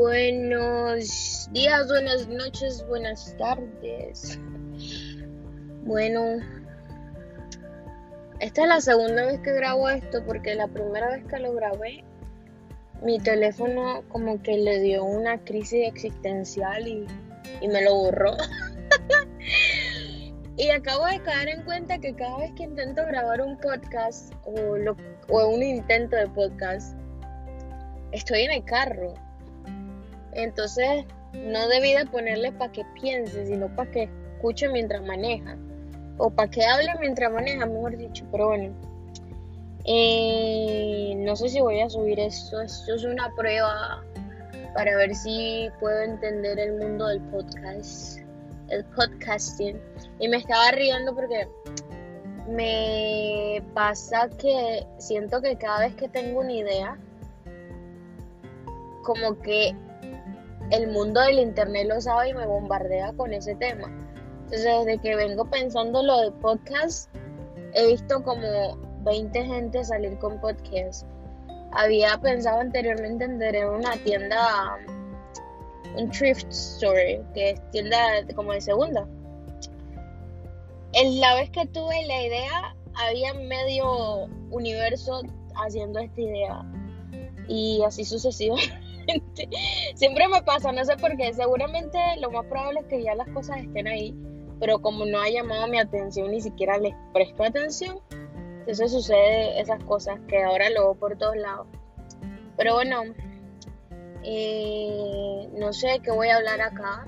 Buenos días, buenas noches, buenas tardes. Bueno, esta es la segunda vez que grabo esto porque la primera vez que lo grabé, mi teléfono como que le dio una crisis existencial y, me lo borró. y acabo de caer en cuenta que cada vez que intento grabar un podcast o, o un intento de podcast, estoy en el carro entonces, no debí de ponerle para que piense, sino para que escuche mientras maneja. O para que hable mientras maneja, mejor dicho. Pero bueno, eh, no sé si voy a subir esto. Esto es una prueba para ver si puedo entender el mundo del podcast, el podcasting. Y me estaba riendo porque me pasa que siento que cada vez que tengo una idea, como que el mundo del internet lo sabe y me bombardea con ese tema. Entonces, desde que vengo pensando lo de podcast, he visto como 20 gente salir con podcast. Había pensado anteriormente en tener una tienda, un thrift store, que es tienda como de segunda. En la vez que tuve la idea, había medio universo haciendo esta idea. Y así sucesivamente. Siempre me pasa, no sé por qué. Seguramente lo más probable es que ya las cosas estén ahí, pero como no ha llamado mi atención, ni siquiera les presto atención, entonces sucede esas cosas que ahora lo veo por todos lados. Pero bueno, eh, no sé qué voy a hablar acá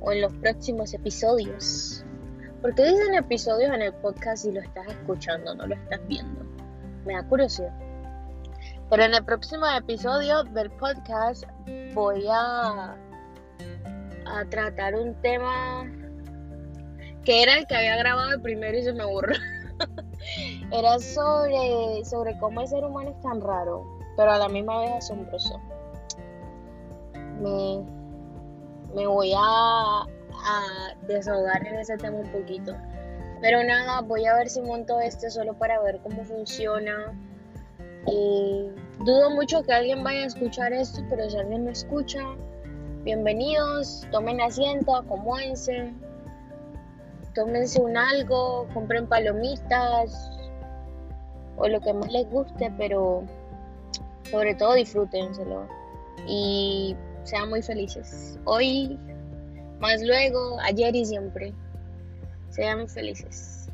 o en los próximos episodios. Porque dicen episodios en el podcast si lo estás escuchando, no lo estás viendo. Me da curiosidad. Pero en el próximo episodio del podcast voy a, a tratar un tema que era el que había grabado el primero y se me borró. era sobre, sobre cómo el ser humano es tan raro, pero a la misma vez asombroso. Me, me voy a, a desahogar en ese tema un poquito. Pero nada, voy a ver si monto este solo para ver cómo funciona y dudo mucho que alguien vaya a escuchar esto, pero si alguien me escucha, bienvenidos, tomen asiento, acomódense, tómense un algo, compren palomitas o lo que más les guste, pero sobre todo disfrútenselo y sean muy felices. Hoy, más luego, ayer y siempre. Sean felices.